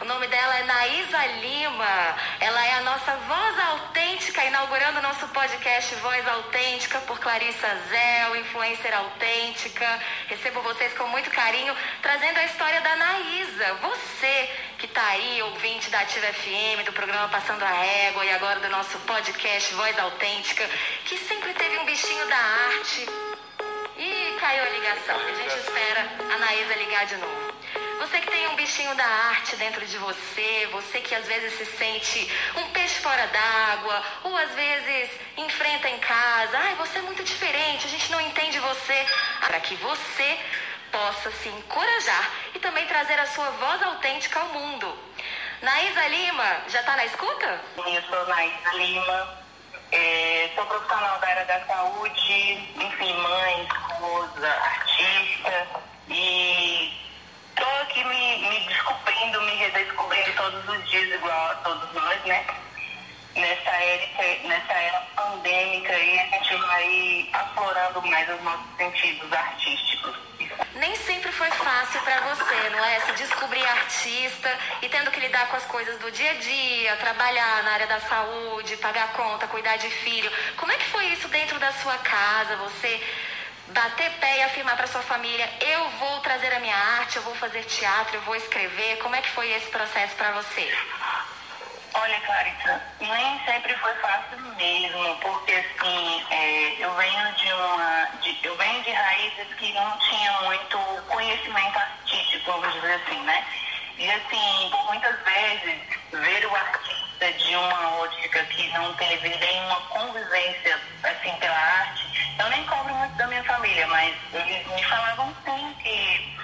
O nome dela é Naísa Lima. Ela é a nossa voz autêntica, inaugurando o nosso podcast Voz Autêntica por Clarissa Zéu, influencer autêntica. Recebo vocês com muito carinho, trazendo a história da Naísa. Você que está aí, ouvinte da Ativa FM, do programa Passando a Régua e agora do nosso podcast Voz Autêntica, que sempre teve um bichinho da arte. E caiu a ligação. A gente espera a Naísa ligar de novo. Você que tem um bichinho da arte dentro de você, você que às vezes se sente um peixe fora d'água, ou às vezes enfrenta em casa, ai, você é muito diferente, a gente não entende você, para que você possa se encorajar e também trazer a sua voz autêntica ao mundo. Naísa Lima, já está na escuta? Eu sou Naísa Lima, é, sou profissional da área da saúde, enfim, mãe, esposa, artista e Aqui me, me descobrindo, me redescobrindo todos os dias, igual a todos nós, né? Nessa era, nessa era pandêmica e a gente vai aflorando mais os nossos sentidos artísticos. Nem sempre foi fácil para você, não é? Se descobrir artista e tendo que lidar com as coisas do dia a dia, trabalhar na área da saúde, pagar conta, cuidar de filho. Como é que foi isso dentro da sua casa? Você bater pé e afirmar para sua família: eu vou trazer a minha arte, eu vou fazer teatro, eu vou escrever? Como é que foi esse processo para você? Olha, Clarissa, nem sempre foi fácil mesmo, porque assim, é, eu venho de uma. De, eu venho de raízes que não tinha muito conhecimento artístico, vamos dizer assim, né? E assim, por muitas vezes, ver o artista de uma ótica que não teve nenhuma convivência assim pela arte, eu nem cobro muito da minha família, mas eles me falavam sim que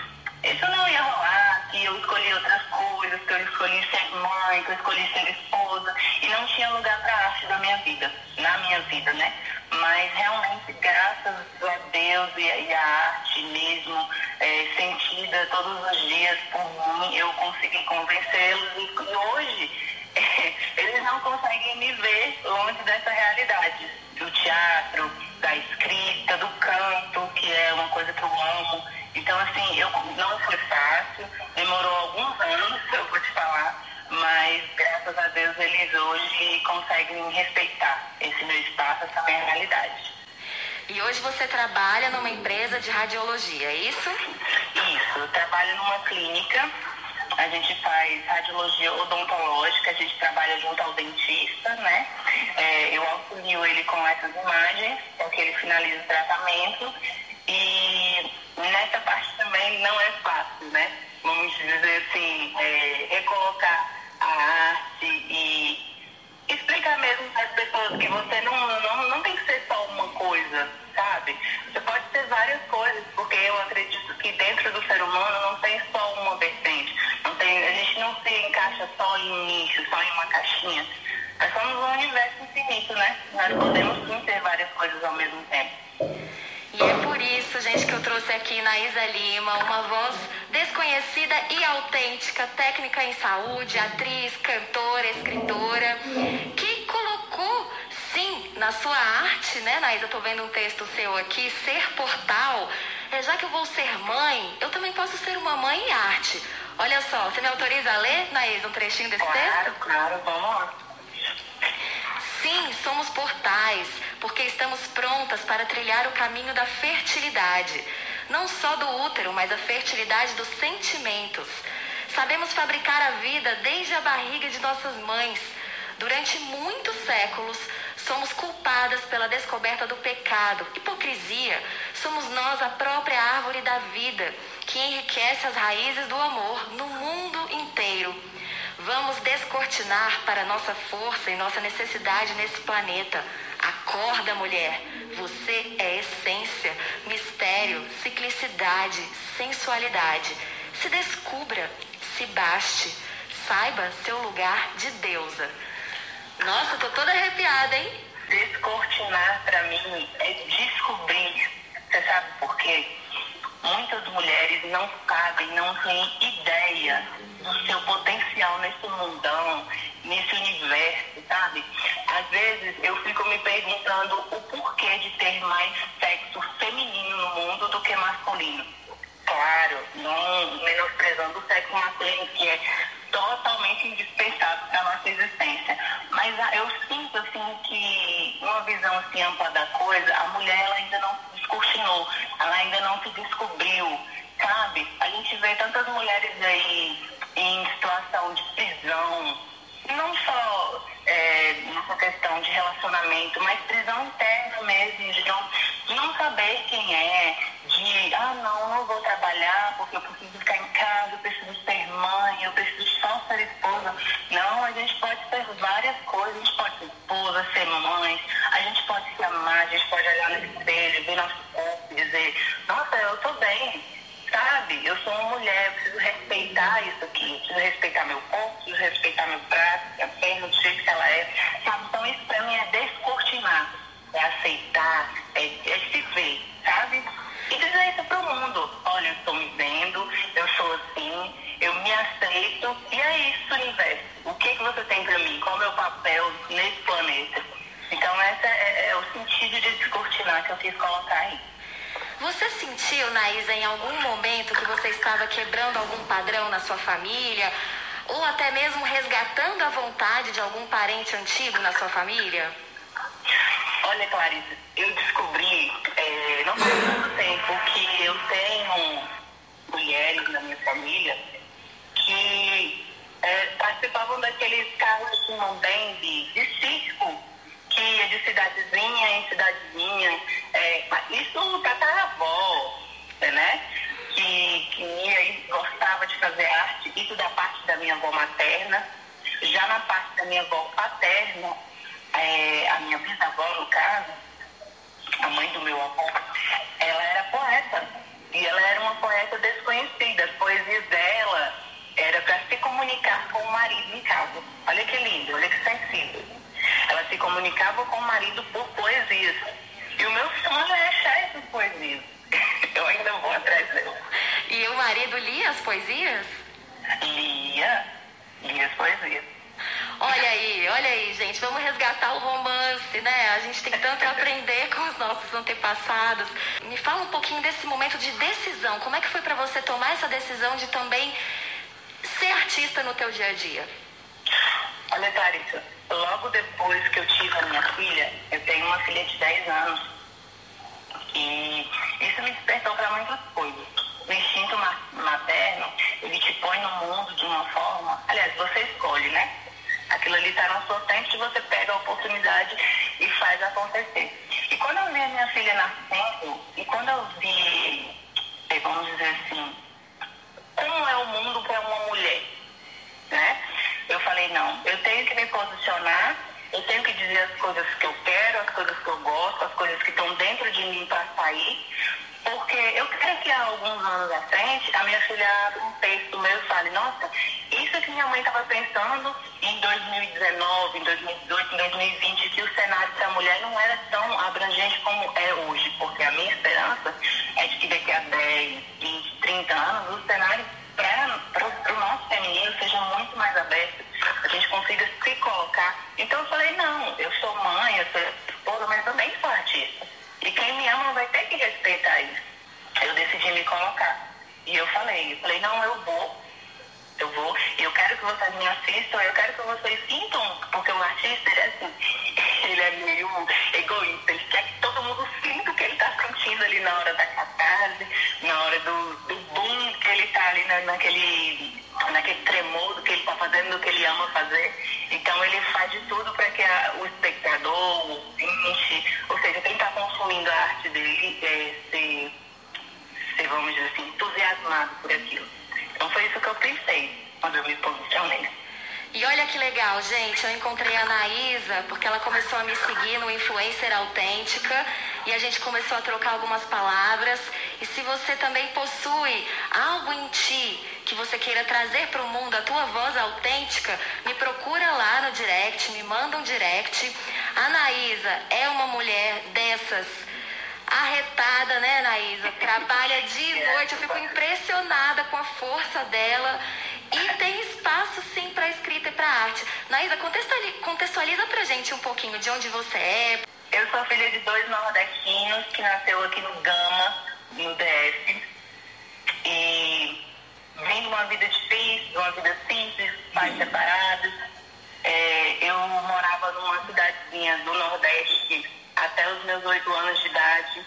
isso não ia rolar, que eu escolhi outras coisas, que eu escolhi ser mãe, que eu escolhi ser esposa, e não tinha lugar para arte na minha vida, na minha vida, né? Mas realmente, graças a Deus e, a arte mesmo, é, sentida todos os dias por mim, eu consegui convencê-los e, hoje é, eles não conseguem me ver longe dessa realidade do teatro, da canto, que é uma coisa que eu amo. Então, assim, eu, não foi fácil, demorou alguns anos, eu vou te falar, mas graças a Deus eles hoje conseguem respeitar esse meu espaço, essa minha realidade. E hoje você trabalha numa empresa de radiologia, é isso? Isso, eu trabalho numa clínica, a gente faz radiologia odontológica, a gente trabalha junto ao dentista, né? É, eu auxilio ele com essas imagens, para que ele finalize o tratamento. E nessa parte também não é fácil, né? Vamos dizer assim, é, recolocar a arte e explicar mesmo para as pessoas que você não, não, não tem que ser só uma coisa, sabe? Você pode ser várias coisas, porque eu acredito que dentro do ser humano não tem encaixa só em um nicho, só em uma caixinha. Nós somos um universo infinito, né? Nós podemos sim ter várias coisas ao mesmo tempo. E é por isso, gente, que eu trouxe aqui na Isa Lima uma voz desconhecida e autêntica, técnica em saúde, atriz, cantora, escritora, que na sua arte, né, Naísa? Eu tô vendo um texto seu aqui, ser portal. É, já que eu vou ser mãe, eu também posso ser uma mãe em arte. Olha só, você me autoriza a ler, Naísa, um trechinho desse claro, texto? Claro, claro, vamos lá. Sim, somos portais, porque estamos prontas para trilhar o caminho da fertilidade. Não só do útero, mas a fertilidade dos sentimentos. Sabemos fabricar a vida desde a barriga de nossas mães. Durante muitos séculos, somos culpadas pela descoberta do pecado, hipocrisia. Somos nós a própria árvore da vida, que enriquece as raízes do amor no mundo inteiro. Vamos descortinar para nossa força e nossa necessidade nesse planeta. Acorda, mulher. Você é essência, mistério, ciclicidade, sensualidade. Se descubra, se baste. Saiba seu lugar de deusa. Nossa, tô toda arrepiada, hein? Descortinar para mim é descobrir. Você sabe por quê? Muitas mulheres não sabem, não têm ideia do seu potencial nesse mundão, nesse universo, sabe? Às vezes eu fico me perguntando o porquê de ter mais sexo feminino no mundo do que masculino. Claro, não menosprezando o sexo masculino, que é totalmente indispensável para a nossa existência. Mas a, eu sinto assim que uma visão assim, ampla da coisa, a mulher ela ainda não se descortinou, ela ainda não se descobriu, sabe? A gente vê tantas mulheres aí em situação de prisão, não só é, nessa questão de relacionamento, mas prisão interna mesmo, de não, de não saber quem é, de ah não, não vou trabalhar porque eu preciso eu preciso ser mãe, eu preciso só ser esposa. Não, a gente pode ser várias coisas, a gente pode ser esposa, ser mãe, a gente pode se amar, a gente pode olhar no espelho, ver nosso corpo e dizer, nossa, eu tô bem, sabe? Eu sou uma mulher, eu preciso respeitar isso aqui, eu preciso respeitar meu corpo, preciso respeitar meu braço, minha perna, do jeito que ela é, sentiu, Naísa, em algum momento que você estava quebrando algum padrão na sua família? Ou até mesmo resgatando a vontade de algum parente antigo na sua família? Olha, Clarice, eu descobri, é, não faz tanto tempo, que eu tenho mulheres na minha família que é, participavam daqueles avó materna. Já na parte da minha avó paterna, é, a minha bisavó, no caso, a mãe do meu avô, ela era poeta. E ela era uma poeta desconhecida. As poesias dela era para se comunicar com o marido em casa. Olha que lindo, olha que sensível. Ela se comunicava com o marido por poesias. E o meu sonho é achar essas poesias. Eu ainda vou atrás dela. E o marido lia as poesias? Lia, lia as poesias. Olha aí, olha aí, gente, vamos resgatar o romance, né? A gente tem tanto a aprender com os nossos antepassados. Me fala um pouquinho desse momento de decisão. Como é que foi para você tomar essa decisão de também ser artista no teu dia a dia? Olha, Clarissa, logo depois que eu tive a minha filha, eu tenho uma filha de 10 anos. E isso me despertou para muitas coisas. O instinto materno, ele te põe no mundo de uma forma. Aliás, você escolhe, né? Aquilo ali está no seu tempo e você pega a oportunidade e faz acontecer. E quando eu vi a minha filha nascendo, e quando eu vi, eh, vamos dizer assim, como é o mundo para uma mulher, né? Eu falei, não, eu tenho que me posicionar, eu tenho que dizer as coisas que eu quero, as coisas que eu gosto, as coisas que estão dentro de mim para sair, porque eu quero que há alguns anos à frente a minha filha abra um texto meu e fale, nossa, isso que minha mãe estava pensando em 2019, em 2018, em 2020, que o cenário para a mulher não era tão abrangente como é hoje, porque a minha esperança é de que daqui a 10, 20, 30 anos o cenário para o nosso feminino seja muito mais aberto, a gente consiga se colocar. Então eu falei, não, eu sou mãe, eu sou esposa, mas também sou artista. E quem me ama vai ter que respeitar isso. Eu decidi me colocar. E eu falei, eu falei, não, eu vou. Eu vou, e eu quero que vocês me assistam, eu quero que vocês sintam, porque o artista, ele é assim, ele é meio egoísta, ele quer que todo mundo sinta o que ele está sentindo ali na hora da catarse, na hora do, do boom que ele está ali na, naquele, naquele tremor do que ele está fazendo, do que ele ama fazer. Então ele faz de tudo para que a, o espectador, o ouvinte, ou seja, quem está consumindo a arte dele, é, se, se, vamos dizer assim, entusiasmado por aquilo. Então foi isso que eu pensei quando eu me posicionei. E olha que legal, gente, eu encontrei a Anaísa porque ela começou a me seguir no Influencer Autêntica e a gente começou a trocar algumas palavras. E se você também possui algo em ti que você queira trazer para o mundo, a tua voz autêntica, me procura lá no direct, me manda um direct. A Anaísa é uma mulher dessas arretada, né, Anaísa? Trabalha de noite, eu fico impressionada com a força dela. E tem espaço sim para escrita e para arte. Naísa, contextualiza, contextualiza pra gente um pouquinho de onde você é. Eu sou filha de dois nordestinos que nasceu aqui no Gama, no DF. E vim de uma vida difícil, uma vida simples, pais separados. É, eu morava numa cidadezinha do Nordeste, até os meus oito anos de idade,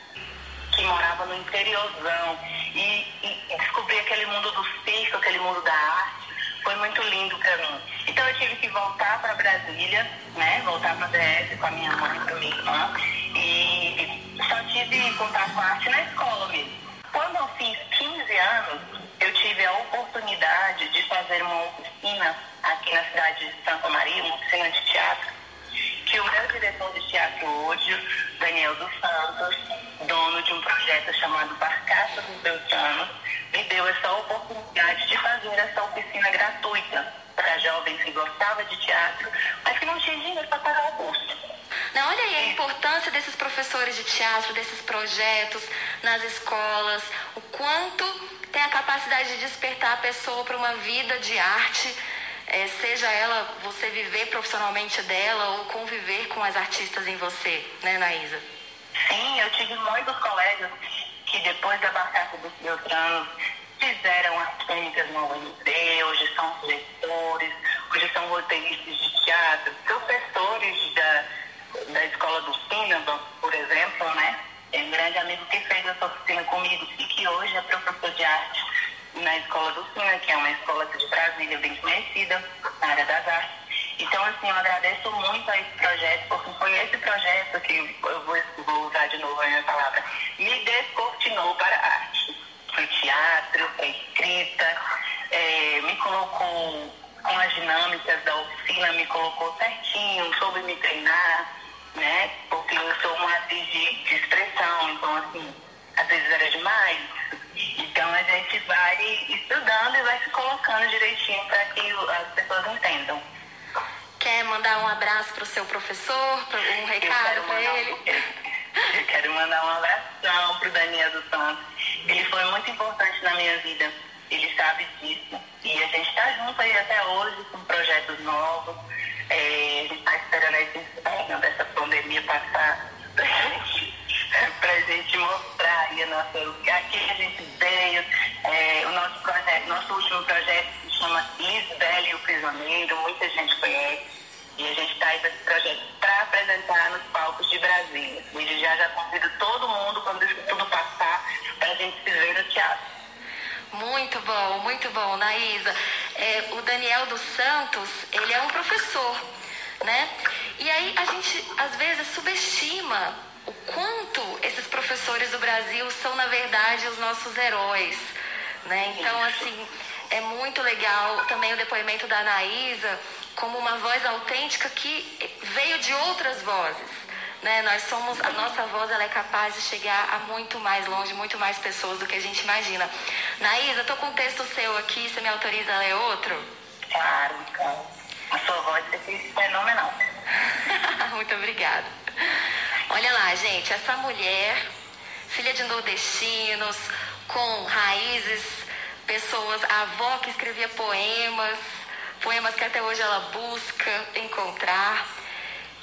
que morava no interiorzão e, e descobri aquele mundo do circo, aquele mundo da arte. Foi muito lindo para mim. Então eu tive que voltar para Brasília, né? Voltar para DF com a minha mãe, com a minha irmã. E só tive contato com a arte na escola mesmo. Quando eu fiz 15 anos, eu tive a oportunidade de fazer uma oficina aqui na cidade de Santa Maria, uma oficina de teatro, que o meu diretor de teatro hoje, Daniel dos Santos, dono de um projeto chamado Barcaça dos Beltranos, me deu essa oportunidade de fazer essa oficina gratuita para jovens que gostavam de teatro, mas que não tinham dinheiro para pagar o curso. Não, olha aí a importância desses professores de teatro, desses projetos nas escolas, o quanto tem a capacidade de despertar a pessoa para uma vida de arte, é, seja ela você viver profissionalmente dela ou conviver com as artistas em você, né, Naísa? Sim, eu tive muitos colegas que depois da barcaça dos Beltranos fizeram as técnicas no UNB, hoje são diretores, hoje são roteiristas de teatro, professores da, da escola do cinema, por exemplo, né? É um grande amigo que fez essa oficina comigo e que hoje é professor de arte na escola do Cina, que é uma escola de Brasília bem conhecida na área das artes. Então, assim, eu agradeço muito a esse projeto, porque foi esse projeto que eu vou, vou usar de novo a minha palavra, me descortinou para a arte. Colocou certinho, soube me treinar, né? Porque eu sou uma atriz de, de expressão, então, assim, às vezes era demais. Então, a gente vai estudando e vai se colocando direitinho para que as pessoas entendam. Quer mandar um abraço para o seu professor, um recado para ele? Um, eu quero mandar um abração para o Daniel dos Santos. Ele foi muito importante na minha vida. Ele sabe disso. A gente está junto aí até hoje com projetos novos. É, a gente está esperando esse inferno dessa pandemia passar para a gente mostrar aí a nossa, aqui a gente veio. É, o nosso projeto, nosso último projeto se chama Lisbela e o Prisioneiro, muita gente conhece. E a gente está aí esse projeto para apresentar nos palcos de Brasília. E já já convido todo mundo, quando isso tudo Muito bom, muito bom, Naísa. É, o Daniel dos Santos, ele é um professor, né? E aí a gente às vezes subestima o quanto esses professores do Brasil são, na verdade, os nossos heróis, né? Então, assim, é muito legal também o depoimento da Anaísa como uma voz autêntica que veio de outras vozes. Né? Nós somos, a nossa voz ela é capaz de chegar a muito mais longe, muito mais pessoas do que a gente imagina. Naísa, estou com um texto seu aqui, você me autoriza a ler outro? Claro, então. A sua voz é fenomenal. muito obrigada. Olha lá, gente, essa mulher, filha de nordestinos, com raízes, pessoas, a avó que escrevia poemas, poemas que até hoje ela busca encontrar,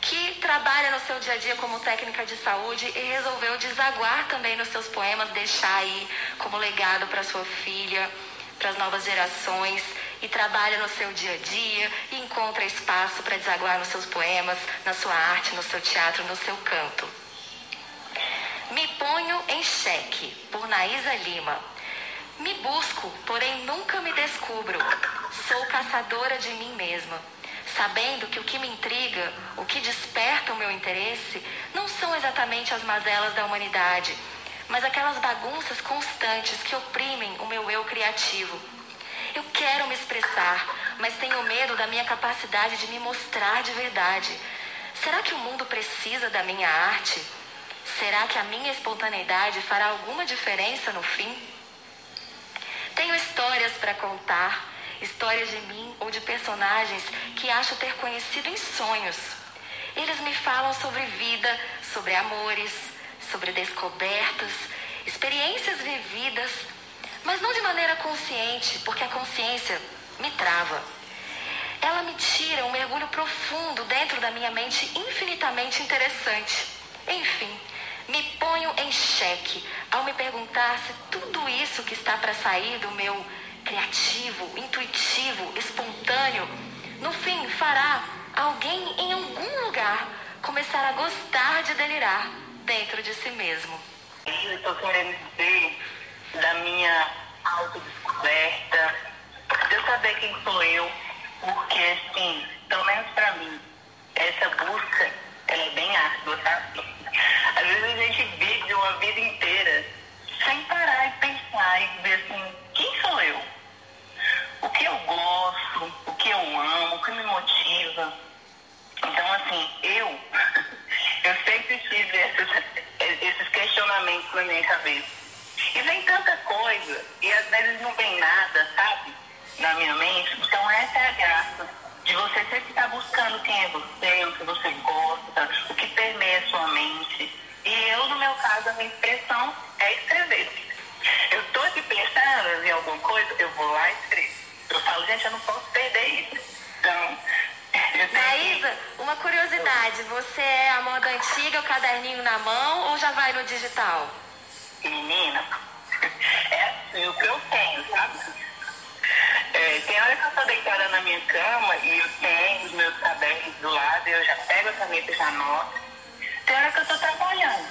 que trabalha no seu dia a dia como técnica de saúde e resolveu desaguar também nos seus poemas, deixar aí como legado para sua filha, para as novas gerações e trabalha no seu dia a dia e encontra espaço para desaguar nos seus poemas, na sua arte, no seu teatro, no seu canto. Me ponho em xeque, por Naísa Lima. Me busco, porém nunca me descubro. Sou caçadora de mim mesma, sabendo que o que me intriga, o que desperta o meu interesse, não são exatamente as mazelas da humanidade, mas aquelas bagunças constantes que oprimem o meu eu criativo. Eu quero me expressar, mas tenho medo da minha capacidade de me mostrar de verdade. Será que o mundo precisa da minha arte? Será que a minha espontaneidade fará alguma diferença no fim? Tenho histórias para contar, histórias de mim ou de personagens que acho ter conhecido em sonhos. Eles me falam sobre vida, sobre amores, sobre descobertas, experiências vividas, mas não de maneira consciente, porque a consciência me trava. Ela me tira um mergulho profundo dentro da minha mente infinitamente interessante. Enfim, me ponho em xeque ao me perguntar se tudo isso que está para sair do meu criativo, intuitivo, espontâneo, no fim fará alguém em algum lugar começar a gostar de delirar dentro de si mesmo. Eu estou querendo dizer da minha autodescoberta, de eu saber quem sou eu, porque assim, pelo menos para mim, essa busca ela é bem árdua, sabe? Às vezes a gente vive uma vida inteira sem parar e pensar e ver assim, quem sou eu? O que eu gosto, o que eu amo, o que me motiva. Então, assim, eu, eu sempre tive esses, esses questionamentos na minha cabeça. E vem tanta coisa, e às vezes não vem nada, sabe? Na minha mente. Então, essa é a graça de você sempre estar buscando quem é você, o que você gosta, o que permeia a sua mente. E eu, no meu caso, a minha expressão é escrever. Eu estou aqui pensando em alguma coisa, eu vou lá e escrevo. Gente, eu não posso perder isso. Então, Maísa, uma curiosidade, você é a moda antiga, o caderninho na mão ou já vai no digital? Menina, é assim o que eu tenho, sabe? É, tem hora que eu estou deitada na minha cama e eu tenho os meus cadernos do lado, eu já pego a caneta e já anoto. Tem hora que eu estou trabalhando.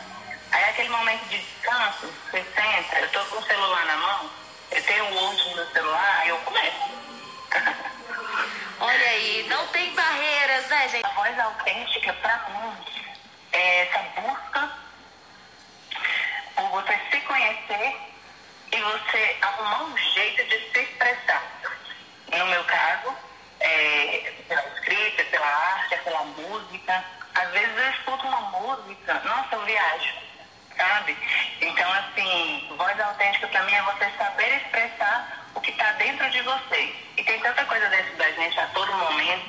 Aí aquele momento de descanso, você senta, eu estou com o celular na mão, eu tenho o Word no meu celular, aí eu começo. Não tem barreiras, né, gente? A voz autêntica, para mim, é essa busca por você se conhecer e você arrumar um jeito de se expressar. No meu caso, é pela escrita, pela arte, pela música. Às vezes eu escuto uma música, nossa, eu viajo, sabe? Então, assim, voz autêntica para mim é você saber expressar o que está dentro de você. E tem tanta coisa dentro da gente a todo momento.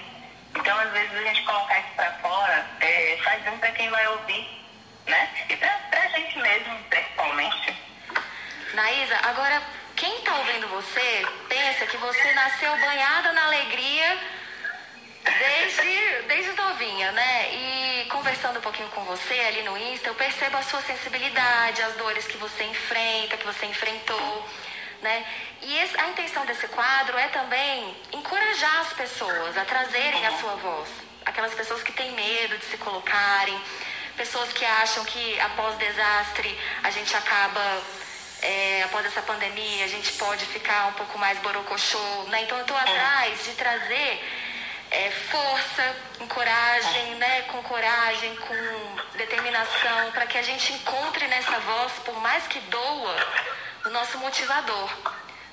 Então, às vezes, a gente colocar isso para fora é, faz bem para quem vai ouvir, né? E para a gente mesmo, principalmente. Naísa, agora, quem está ouvindo você pensa que você nasceu banhada na alegria desde, desde novinha, né? E conversando um pouquinho com você ali no Insta, eu percebo a sua sensibilidade, as dores que você enfrenta, que você enfrentou. Né? E esse, a intenção desse quadro é também encorajar as pessoas a trazerem a sua voz. Aquelas pessoas que têm medo de se colocarem, pessoas que acham que após desastre a gente acaba, é, após essa pandemia, a gente pode ficar um pouco mais borocochô. Né? Então eu estou atrás de trazer é, força, coragem, né? com coragem, com determinação, para que a gente encontre nessa voz, por mais que doa, o nosso motivador.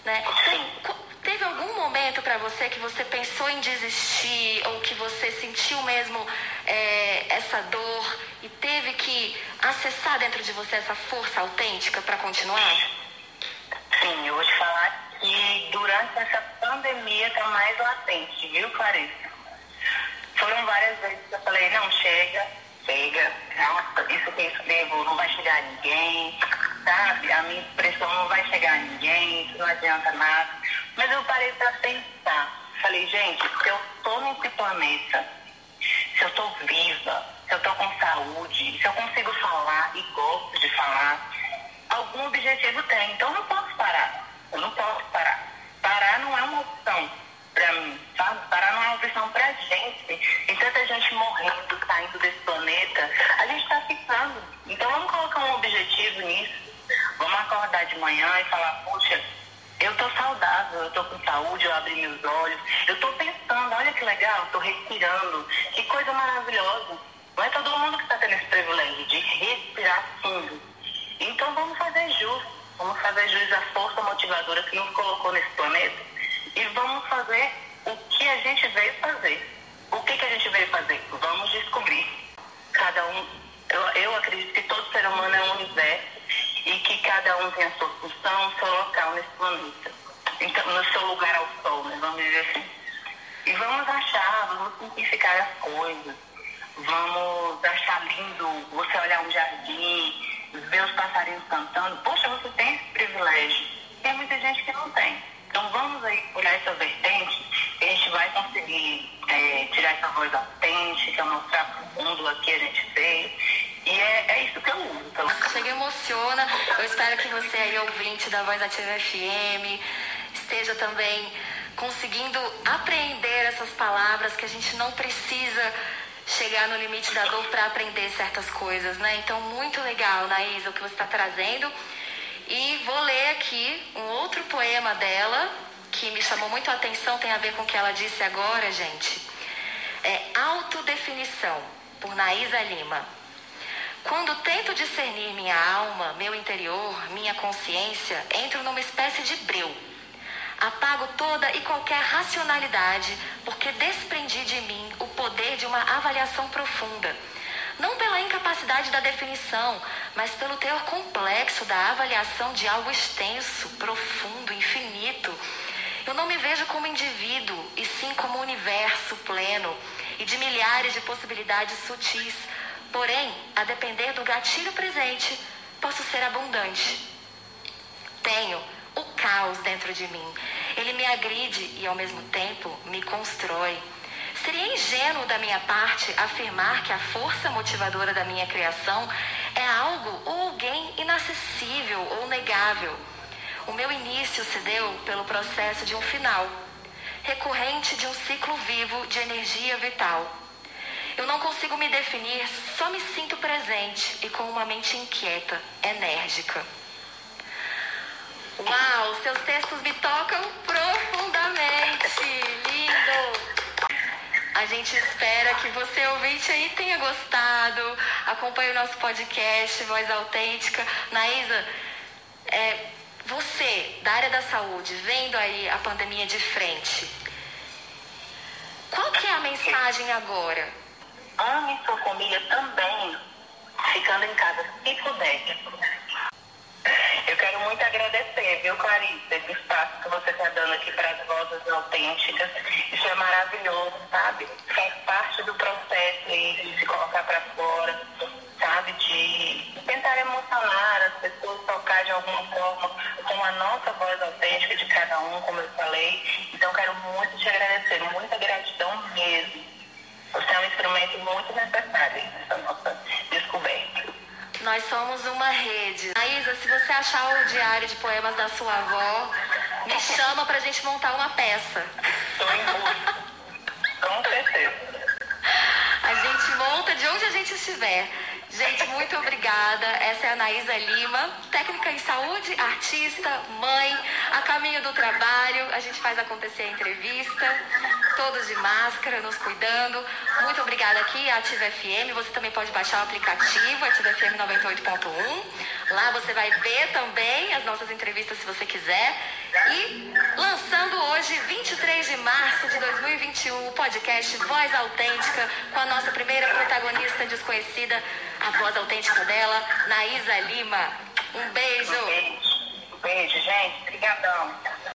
Né? Tem, teve algum momento para você que você pensou em desistir ou que você sentiu mesmo é, essa dor e teve que acessar dentro de você essa força autêntica para continuar? Sim, eu vou te falar que durante essa pandemia está mais latente, viu, Clarissa? Foram várias vezes que eu falei, não, chega, chega, nossa, isso que eu escrevo não vai chegar ninguém, sabe? A minha expressão não vai chegar a ninguém, isso não adianta nada. Mas eu parei para pensar. Falei, gente, se eu tô nesse planeta, se eu tô viva, se eu tô com saúde, se eu consigo falar e gosto de falar, algum objetivo tem. Então eu não posso parar. Eu não posso parar. Parar não é uma opção para mim, sabe? Parar não é uma opção pra gente. Tem tanta gente morrendo, saindo desse planeta. A gente tá ficando. Então vamos colocar um objetivo nisso. Acordar de manhã e falar, puxa, eu tô saudável, eu tô com saúde, eu abri meus olhos, eu tô pensando, olha que legal, tô respirando, que coisa maravilhosa. Não é todo mundo que está tendo esse privilégio de respirar fundo. Então vamos fazer jus, vamos fazer jus à força motivadora que nos colocou nesse planeta e vamos fazer o que a gente veio fazer. O que, que a gente veio fazer? Vamos descobrir. Cada um, eu, eu acredito que todo ser humano é um universo e que cada um tem a sua função, o seu local nesse planeta. Então, no seu lugar ao sol, né? vamos dizer assim. E vamos achar, vamos simplificar as coisas. Vamos achar lindo você olhar um jardim, ver os passarinhos cantando. Poxa, você tem esse privilégio. Tem muita gente que não tem. Então vamos aí olhar essa vertente a gente vai conseguir é, tirar essa voz autêntica, mostrar para o mundo aqui a gente veio e é, é isso que eu uso. Então. Chega emociona. Eu espero que você aí, ouvinte da Voz Ativa FM, esteja também conseguindo apreender essas palavras que a gente não precisa chegar no limite da dor para aprender certas coisas, né? Então, muito legal, Naísa, o que você está trazendo. E vou ler aqui um outro poema dela, que me chamou muito a atenção, tem a ver com o que ela disse agora, gente. É Autodefinição, por Naísa Lima. Quando tento discernir minha alma, meu interior, minha consciência, entro numa espécie de breu. Apago toda e qualquer racionalidade, porque desprendi de mim o poder de uma avaliação profunda não pela incapacidade da definição, mas pelo teor complexo da avaliação de algo extenso, profundo, infinito. Eu não me vejo como indivíduo, e sim como universo pleno e de milhares de possibilidades sutis. Porém, a depender do gatilho presente, posso ser abundante. Tenho o caos dentro de mim. Ele me agride e, ao mesmo tempo, me constrói. Seria ingênuo da minha parte afirmar que a força motivadora da minha criação é algo ou alguém inacessível ou negável. O meu início se deu pelo processo de um final, recorrente de um ciclo vivo de energia vital. Eu não consigo me definir, só me sinto presente e com uma mente inquieta, enérgica. Uau, seus textos me tocam profundamente. Lindo! A gente espera que você, ouvinte, aí tenha gostado. Acompanhe o nosso podcast Voz Autêntica. Naísa, é, você, da área da saúde, vendo aí a pandemia de frente, qual que é a mensagem agora? Ame sua família também, ficando em casa, se puder. Eu quero muito agradecer, viu, Clarice, esse espaço que você está dando aqui para as vozes autênticas. Isso é maravilhoso, sabe? Faz parte do processo de se colocar para fora, sabe? De tentar emocionar as pessoas, tocar de alguma forma com a nossa voz autêntica de cada um, como eu falei. Então, quero muito te agradecer, muita gratidão mesmo. Você é um instrumento muito necessário nessa nossa descoberta. Nós somos uma rede. Aisa, se você achar o diário de poemas da sua avó, me chama pra gente montar uma peça. Estou em busca. Com certeza. A gente monta de onde a gente estiver. Gente, muito obrigada. Essa é a Anaísa Lima, técnica em saúde, artista, mãe, a caminho do trabalho. A gente faz acontecer a entrevista, todos de máscara, nos cuidando. Muito obrigada aqui, Ativa FM. Você também pode baixar o aplicativo, Ativa FM 98.1. Lá você vai ver também as nossas entrevistas se você quiser. E lançando hoje, 23 de março de 2021, o podcast Voz Autêntica, com a nossa primeira protagonista desconhecida, a voz autêntica dela, Naísa Lima. Um beijo. Um beijo, um beijo gente. Obrigadão.